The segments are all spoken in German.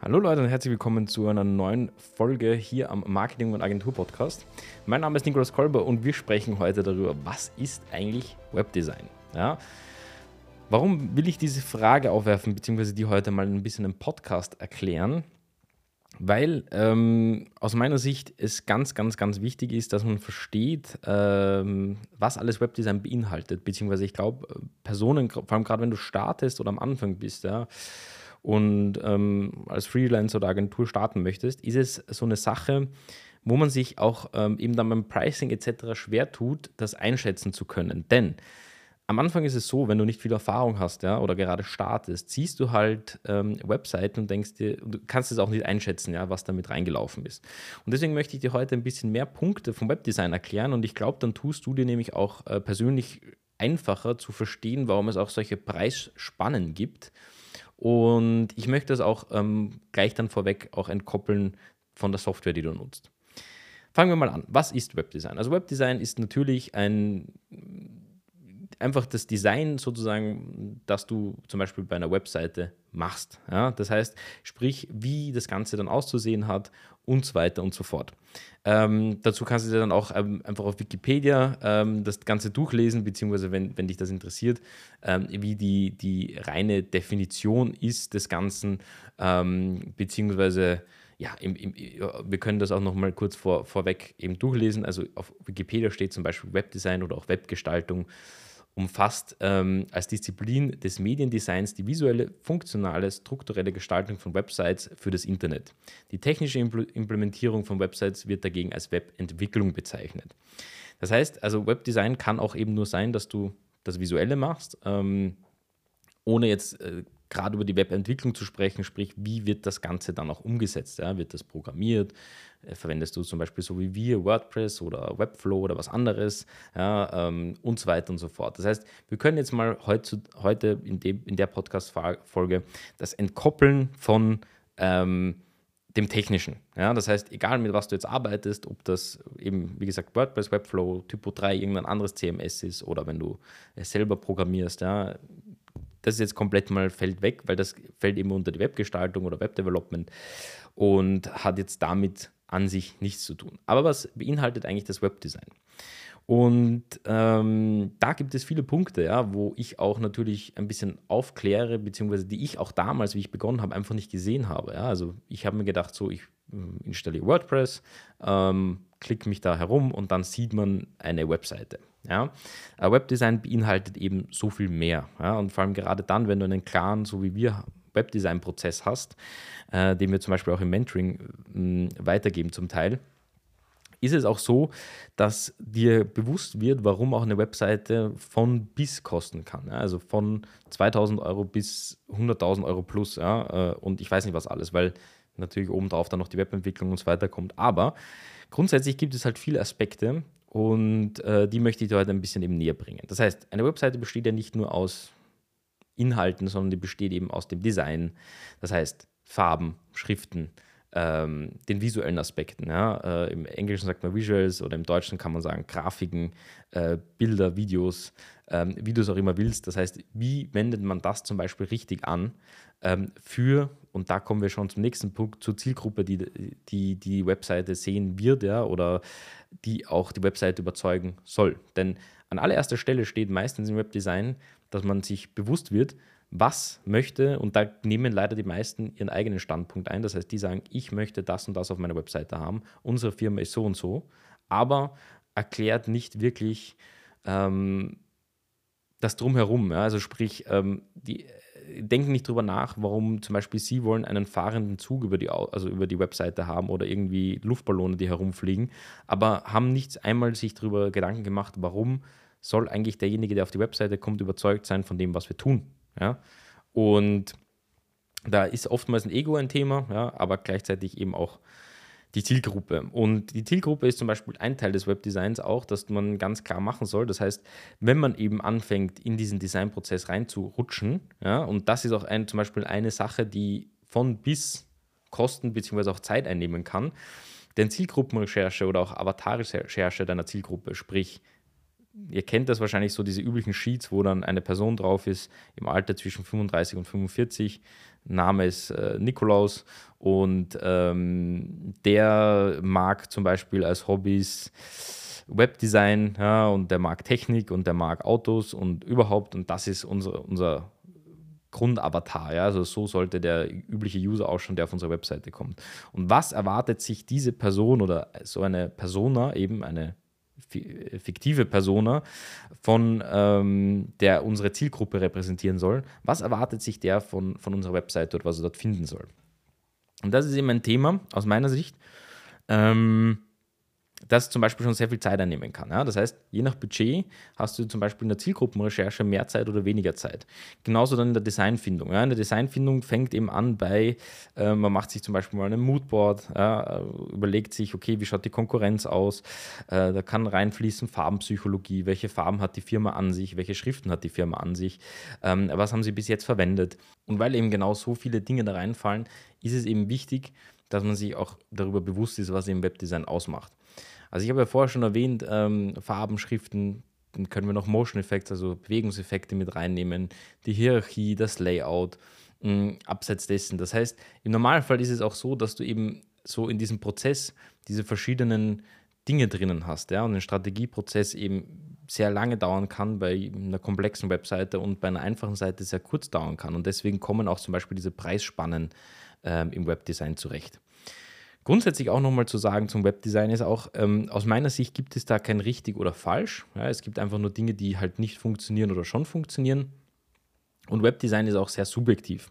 Hallo Leute und herzlich willkommen zu einer neuen Folge hier am Marketing- und Agentur-Podcast. Mein Name ist Nikolaus Kolber und wir sprechen heute darüber, was ist eigentlich Webdesign? Ja? Warum will ich diese Frage aufwerfen, beziehungsweise die heute mal ein bisschen im Podcast erklären? Weil ähm, aus meiner Sicht es ganz, ganz, ganz wichtig ist, dass man versteht, ähm, was alles Webdesign beinhaltet. Beziehungsweise ich glaube, Personen, vor allem gerade wenn du startest oder am Anfang bist, ja, und ähm, als Freelancer oder Agentur starten möchtest, ist es so eine Sache, wo man sich auch ähm, eben dann beim Pricing etc. schwer tut, das einschätzen zu können. Denn am Anfang ist es so, wenn du nicht viel Erfahrung hast ja, oder gerade startest, siehst du halt ähm, Webseiten und denkst dir, du kannst es auch nicht einschätzen, ja, was damit reingelaufen ist. Und deswegen möchte ich dir heute ein bisschen mehr Punkte vom Webdesign erklären und ich glaube, dann tust du dir nämlich auch äh, persönlich einfacher zu verstehen, warum es auch solche Preisspannen gibt und ich möchte das auch ähm, gleich dann vorweg auch entkoppeln von der Software, die du nutzt. Fangen wir mal an. Was ist Webdesign? Also Webdesign ist natürlich ein einfach das Design sozusagen, das du zum Beispiel bei einer Webseite machst. Ja? Das heißt, sprich, wie das Ganze dann auszusehen hat und so weiter und so fort. Ähm, dazu kannst du dir dann auch ähm, einfach auf Wikipedia ähm, das Ganze durchlesen, beziehungsweise wenn, wenn dich das interessiert, ähm, wie die, die reine Definition ist des Ganzen, ähm, beziehungsweise ja, im, im, wir können das auch noch mal kurz vor, vorweg eben durchlesen. Also auf Wikipedia steht zum Beispiel Webdesign oder auch Webgestaltung umfasst ähm, als Disziplin des Mediendesigns die visuelle, funktionale, strukturelle Gestaltung von Websites für das Internet. Die technische Implementierung von Websites wird dagegen als Webentwicklung bezeichnet. Das heißt, also Webdesign kann auch eben nur sein, dass du das Visuelle machst, ähm, ohne jetzt äh, gerade über die Webentwicklung zu sprechen, sprich, wie wird das Ganze dann auch umgesetzt? Ja? Wird das programmiert? Äh, verwendest du zum Beispiel so wie wir WordPress oder Webflow oder was anderes ja, ähm, und so weiter und so fort. Das heißt, wir können jetzt mal heute, heute in, dem, in der Podcast-Folge das entkoppeln von ähm, dem Technischen. Ja, das heißt, egal mit was du jetzt arbeitest, ob das eben, wie gesagt, WordPress, Webflow, Typo 3, irgendein anderes CMS ist oder wenn du es selber programmierst, ja, das ist jetzt komplett mal fällt weg, weil das fällt eben unter die Webgestaltung oder Webdevelopment und hat jetzt damit an sich nichts zu tun. Aber was beinhaltet eigentlich das Webdesign? Und ähm, da gibt es viele Punkte, ja, wo ich auch natürlich ein bisschen aufkläre, beziehungsweise die ich auch damals, wie ich begonnen habe, einfach nicht gesehen habe. Ja. Also ich habe mir gedacht, so, ich äh, installiere WordPress, ähm, klicke mich da herum und dann sieht man eine Webseite. Ja? Webdesign beinhaltet eben so viel mehr. Ja? Und vor allem gerade dann, wenn du einen klaren, so wie wir, Webdesign-Prozess hast, äh, den wir zum Beispiel auch im Mentoring mh, weitergeben zum Teil, ist es auch so, dass dir bewusst wird, warum auch eine Webseite von bis kosten kann. Ja? Also von 2000 Euro bis 100.000 Euro plus. Ja? Äh, und ich weiß nicht was alles, weil natürlich obendrauf dann noch die Webentwicklung und so weiter kommt. Aber grundsätzlich gibt es halt viele Aspekte, und äh, die möchte ich dir heute ein bisschen eben näher bringen. Das heißt, eine Webseite besteht ja nicht nur aus Inhalten, sondern die besteht eben aus dem Design. Das heißt, Farben, Schriften, ähm, den visuellen Aspekten. Ja? Äh, Im Englischen sagt man Visuals oder im Deutschen kann man sagen Grafiken, äh, Bilder, Videos, ähm, wie du es auch immer willst. Das heißt, wie wendet man das zum Beispiel richtig an ähm, für, und da kommen wir schon zum nächsten Punkt, zur Zielgruppe, die die, die Webseite sehen wird ja, oder die auch die Webseite überzeugen soll. Denn an allererster Stelle steht meistens im Webdesign, dass man sich bewusst wird, was möchte, und da nehmen leider die meisten ihren eigenen Standpunkt ein. Das heißt, die sagen, ich möchte das und das auf meiner Webseite haben, unsere Firma ist so und so, aber erklärt nicht wirklich ähm, das Drumherum. Ja? Also sprich, ähm, die denken nicht drüber nach, warum zum Beispiel sie wollen einen fahrenden Zug über die, also über die Webseite haben oder irgendwie Luftballone, die herumfliegen, aber haben nicht einmal sich darüber Gedanken gemacht, warum soll eigentlich derjenige, der auf die Webseite kommt, überzeugt sein von dem, was wir tun. Ja? Und da ist oftmals ein Ego ein Thema, ja, aber gleichzeitig eben auch die Zielgruppe. Und die Zielgruppe ist zum Beispiel ein Teil des Webdesigns auch, dass man ganz klar machen soll. Das heißt, wenn man eben anfängt, in diesen Designprozess reinzurutschen, ja, und das ist auch ein, zum Beispiel eine Sache, die von bis Kosten bzw. auch Zeit einnehmen kann. Denn Zielgruppenrecherche oder auch Avatarrecherche deiner Zielgruppe, sprich ihr kennt das wahrscheinlich so, diese üblichen Sheets, wo dann eine Person drauf ist, im Alter zwischen 35 und 45. Name ist äh, Nikolaus und ähm, der mag zum Beispiel als Hobbys Webdesign ja, und der mag Technik und der mag Autos und überhaupt und das ist unser, unser Grundavatar. Ja? Also so sollte der übliche User ausschauen, der auf unsere Webseite kommt. Und was erwartet sich diese Person oder so eine Persona, eben eine fiktive Persona, von ähm, der unsere Zielgruppe repräsentieren soll? Was erwartet sich der von, von unserer Webseite oder was er dort finden soll? Und das ist eben ein Thema aus meiner Sicht. Ähm, das zum Beispiel schon sehr viel Zeit einnehmen kann. Ja? Das heißt, je nach Budget hast du zum Beispiel in der Zielgruppenrecherche mehr Zeit oder weniger Zeit. Genauso dann in der Designfindung. Ja? In der Designfindung fängt eben an bei, äh, man macht sich zum Beispiel mal ein Moodboard, ja? überlegt sich, okay, wie schaut die Konkurrenz aus? Äh, da kann reinfließen Farbenpsychologie, welche Farben hat die Firma an sich, welche Schriften hat die Firma an sich, ähm, was haben sie bis jetzt verwendet. Und weil eben genau so viele Dinge da reinfallen, ist es eben wichtig, dass man sich auch darüber bewusst ist, was eben Webdesign ausmacht. Also ich habe ja vorher schon erwähnt, ähm, Farben, Schriften, dann können wir noch Motion Effects, also Bewegungseffekte mit reinnehmen, die Hierarchie, das Layout, mh, mm, abseits dessen. Das heißt, im Normalfall ist es auch so, dass du eben so in diesem Prozess diese verschiedenen Dinge drinnen hast, ja, und ein Strategieprozess eben sehr lange dauern kann bei einer komplexen Webseite und bei einer einfachen Seite sehr kurz dauern kann. Und deswegen kommen auch zum Beispiel diese Preisspannen ähm, im Webdesign zurecht. Grundsätzlich auch nochmal zu sagen zum Webdesign ist auch, ähm, aus meiner Sicht gibt es da kein richtig oder falsch. Ja, es gibt einfach nur Dinge, die halt nicht funktionieren oder schon funktionieren. Und Webdesign ist auch sehr subjektiv.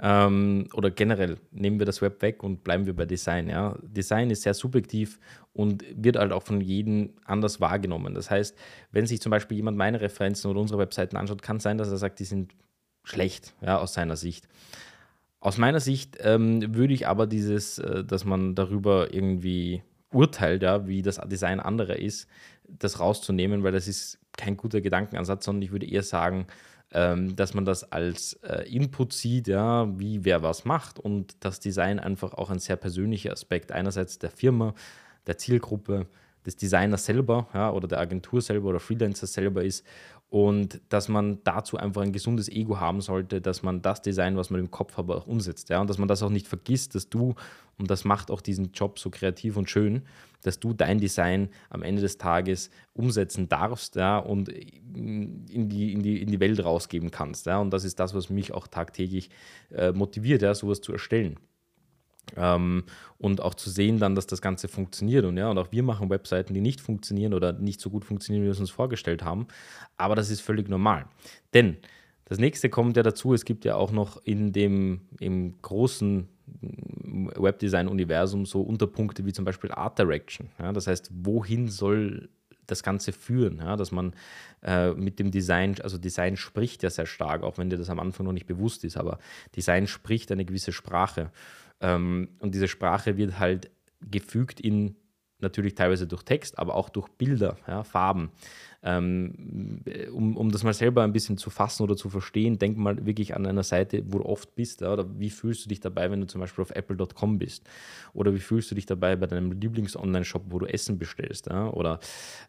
Ähm, oder generell nehmen wir das Web weg und bleiben wir bei Design. Ja. Design ist sehr subjektiv und wird halt auch von jedem anders wahrgenommen. Das heißt, wenn sich zum Beispiel jemand meine Referenzen oder unsere Webseiten anschaut, kann es sein, dass er sagt, die sind schlecht ja, aus seiner Sicht. Aus meiner Sicht ähm, würde ich aber dieses, äh, dass man darüber irgendwie urteilt, ja, wie das Design anderer ist, das rauszunehmen, weil das ist kein guter Gedankenansatz, sondern ich würde eher sagen, ähm, dass man das als äh, Input sieht, ja, wie wer was macht und das Design einfach auch ein sehr persönlicher Aspekt einerseits der Firma, der Zielgruppe, des Designers selber ja, oder der Agentur selber oder Freelancer selber ist und dass man dazu einfach ein gesundes Ego haben sollte, dass man das Design, was man im Kopf hat, auch umsetzt. Ja? Und dass man das auch nicht vergisst, dass du, und das macht auch diesen Job so kreativ und schön, dass du dein Design am Ende des Tages umsetzen darfst ja? und in die, in, die, in die Welt rausgeben kannst. Ja? Und das ist das, was mich auch tagtäglich äh, motiviert, ja? sowas zu erstellen. Ähm, und auch zu sehen dann, dass das Ganze funktioniert. Und ja, und auch wir machen Webseiten, die nicht funktionieren oder nicht so gut funktionieren, wie wir es uns vorgestellt haben. Aber das ist völlig normal. Denn das nächste kommt ja dazu, es gibt ja auch noch in dem im großen Webdesign-Universum so Unterpunkte wie zum Beispiel Art Direction. Ja, das heißt, wohin soll das Ganze führen, ja, dass man äh, mit dem Design, also Design spricht ja sehr stark, auch wenn dir das am Anfang noch nicht bewusst ist, aber Design spricht eine gewisse Sprache. Ähm, und diese Sprache wird halt gefügt in natürlich teilweise durch Text, aber auch durch Bilder, ja, Farben. Ähm, um, um das mal selber ein bisschen zu fassen oder zu verstehen, denk mal wirklich an einer Seite, wo du oft bist. Oder wie fühlst du dich dabei, wenn du zum Beispiel auf apple.com bist? Oder wie fühlst du dich dabei bei deinem Lieblings-Online-Shop, wo du Essen bestellst? Oder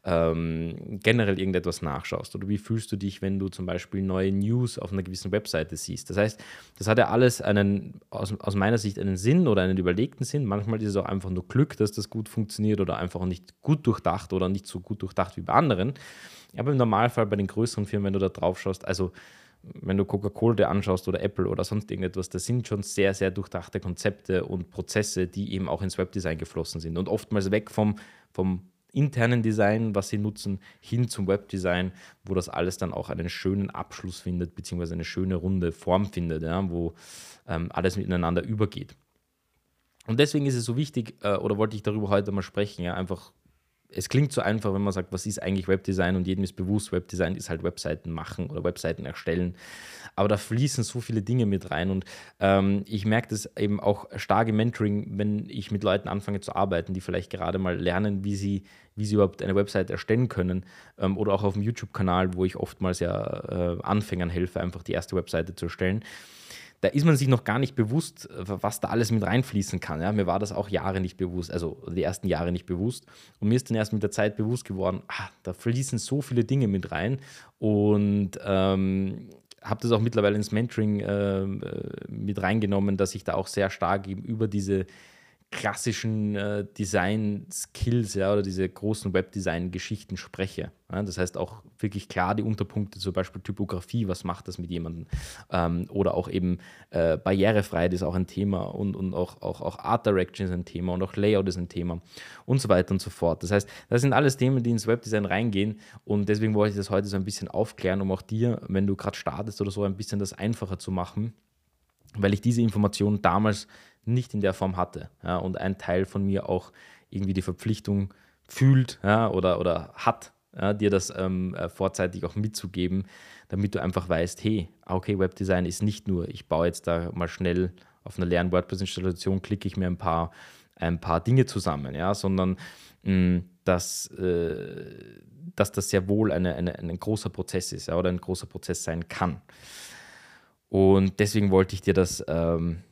ähm, generell irgendetwas nachschaust? Oder wie fühlst du dich, wenn du zum Beispiel neue News auf einer gewissen Webseite siehst? Das heißt, das hat ja alles einen, aus, aus meiner Sicht einen Sinn oder einen überlegten Sinn. Manchmal ist es auch einfach nur Glück, dass das gut funktioniert oder einfach nicht gut durchdacht oder nicht so gut durchdacht wie bei anderen. Aber im Normalfall bei den größeren Firmen, wenn du da drauf schaust, also wenn du Coca-Cola dir anschaust oder Apple oder sonst irgendetwas, das sind schon sehr, sehr durchdachte Konzepte und Prozesse, die eben auch ins Webdesign geflossen sind und oftmals weg vom, vom internen Design, was sie nutzen, hin zum Webdesign, wo das alles dann auch einen schönen Abschluss findet, beziehungsweise eine schöne runde Form findet, ja, wo ähm, alles miteinander übergeht. Und deswegen ist es so wichtig, äh, oder wollte ich darüber heute mal sprechen, ja, einfach es klingt so einfach, wenn man sagt, was ist eigentlich Webdesign und jedem ist bewusst, Webdesign ist halt Webseiten machen oder Webseiten erstellen. Aber da fließen so viele Dinge mit rein und ähm, ich merke das eben auch stark im Mentoring, wenn ich mit Leuten anfange zu arbeiten, die vielleicht gerade mal lernen, wie sie, wie sie überhaupt eine Webseite erstellen können ähm, oder auch auf dem YouTube-Kanal, wo ich oftmals ja äh, Anfängern helfe, einfach die erste Webseite zu erstellen da ist man sich noch gar nicht bewusst, was da alles mit reinfließen kann. Ja? Mir war das auch Jahre nicht bewusst, also die ersten Jahre nicht bewusst. Und mir ist dann erst mit der Zeit bewusst geworden, ah, da fließen so viele Dinge mit rein. Und ähm, habe das auch mittlerweile ins Mentoring äh, mit reingenommen, dass ich da auch sehr stark eben über diese klassischen äh, Design-Skills ja, oder diese großen Webdesign-Geschichten spreche. Ja, das heißt auch wirklich klar die Unterpunkte, zum Beispiel Typografie, was macht das mit jemandem? Ähm, oder auch eben äh, Barrierefreiheit ist auch ein Thema und, und auch, auch, auch Art Direction ist ein Thema und auch Layout ist ein Thema und so weiter und so fort. Das heißt, das sind alles Themen, die ins Webdesign reingehen und deswegen wollte ich das heute so ein bisschen aufklären, um auch dir, wenn du gerade startest oder so, ein bisschen das einfacher zu machen, weil ich diese Informationen damals nicht in der Form hatte. Ja, und ein Teil von mir auch irgendwie die Verpflichtung fühlt ja, oder, oder hat, ja, dir das ähm, äh, vorzeitig auch mitzugeben, damit du einfach weißt, hey, okay, Webdesign ist nicht nur, ich baue jetzt da mal schnell auf einer leeren WordPress-Installation, klicke ich mir ein paar, ein paar Dinge zusammen, ja, sondern mh, mm, dass, äh, dass das sehr wohl eine, eine, ein großer Prozess ist ja, oder ein großer Prozess sein kann. Und deswegen wollte ich dir das ähm,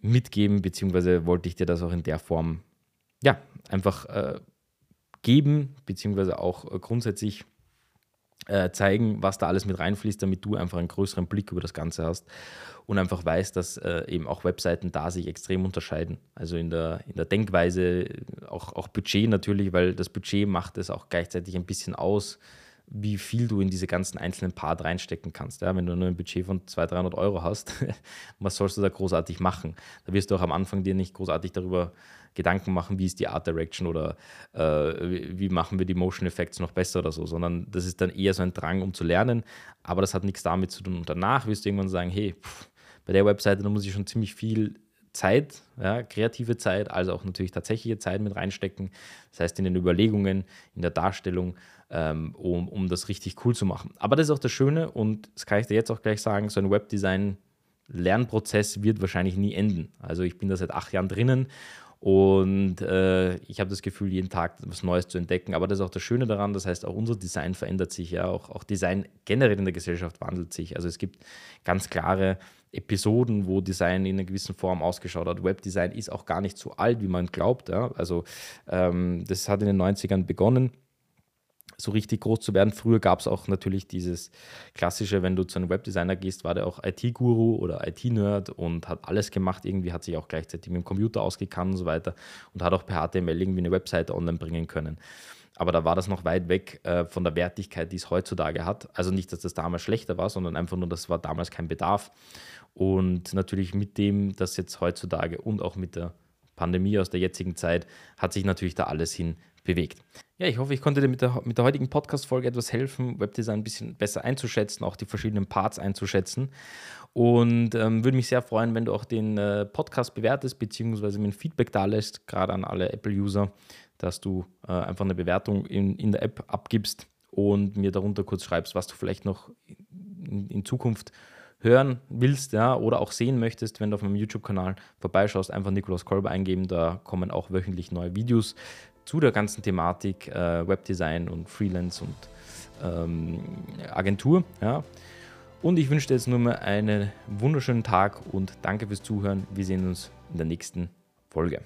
mitgeben, beziehungsweise wollte ich dir das auch in der Form, ja, einfach äh, geben, beziehungsweise auch äh, grundsätzlich äh, zeigen, was da alles mit reinfließt, damit du einfach einen größeren Blick über das Ganze hast und einfach weißt, dass äh, eben auch Webseiten da sich extrem unterscheiden. Also in der, in der Denkweise, auch, auch Budget natürlich, weil das Budget macht es auch gleichzeitig ein bisschen aus, wie viel du in diese ganzen einzelnen Part reinstecken kannst. Ja, wenn du nur ein Budget von 200, 300 Euro hast, was sollst du da großartig machen? Da wirst du auch am Anfang dir nicht großartig darüber Gedanken machen, wie ist die Art Direction oder äh, wie machen wir die Motion Effects noch besser oder so, sondern das ist dann eher so ein Drang, um zu lernen, aber das hat nichts damit zu tun. Und danach wirst du irgendwann sagen, hey, pff, bei der Webseite, da muss ich schon ziemlich viel Zeit, ja, kreative Zeit, also auch natürlich tatsächliche Zeit mit reinstecken. Das heißt, in den Überlegungen, in der Darstellung, ähm, um, um das richtig cool zu machen. Aber das ist auch das Schöne und das kann ich dir jetzt auch gleich sagen, so ein Webdesign Lernprozess wird wahrscheinlich nie enden. Also ich bin da seit acht Jahren drinnen und äh, ich habe das Gefühl, jeden Tag was Neues zu entdecken. Aber das ist auch das Schöne daran, das heißt, auch unser Design verändert sich, ja, auch, auch Design generell in der Gesellschaft wandelt sich. Also es gibt ganz klare Episoden, wo Design in einer gewissen Form ausgeschaut hat. Webdesign ist auch gar nicht so alt, wie man glaubt. Ja. Also ähm, das hat in den 90ern begonnen so richtig groß zu werden. Früher gab es auch natürlich dieses klassische, wenn du zu einem Webdesigner gehst, war der auch IT-Guru oder IT-Nerd und hat alles gemacht. Irgendwie hat sich auch gleichzeitig mit dem Computer ausgekannt und so weiter und hat auch per HTML irgendwie eine Webseite online bringen können. Aber da war das noch weit weg äh, von der Wertigkeit, die es heutzutage hat. Also nicht, dass das damals schlechter war, sondern einfach nur, das war damals kein Bedarf. Und natürlich mit dem, dass jetzt heutzutage und auch mit der Pandemie aus der jetzigen Zeit, hat sich natürlich da alles hin bewegt. Ja, ich hoffe, ich konnte dir mit der, mit der heutigen Podcast-Folge etwas helfen, Webdesign ein bisschen besser einzuschätzen, auch die verschiedenen Parts einzuschätzen. Und ähm, würde mich sehr freuen, wenn du auch den äh, Podcast bewertest, beziehungsweise mir ein Feedback da lässt, gerade an alle Apple-User, dass du äh, einfach eine Bewertung in, in der App abgibst und mir darunter kurz schreibst, was du vielleicht noch in, in Zukunft hören willst ja, oder auch sehen möchtest, wenn du auf meinem YouTube-Kanal vorbeischaust, einfach Nikolaus Kolber eingeben. Da kommen auch wöchentlich neue Videos zu der ganzen Thematik äh, Webdesign und Freelance und ähm, Agentur. Ja. Und ich wünsche dir jetzt nur mal einen wunderschönen Tag und danke fürs Zuhören. Wir sehen uns in der nächsten Folge.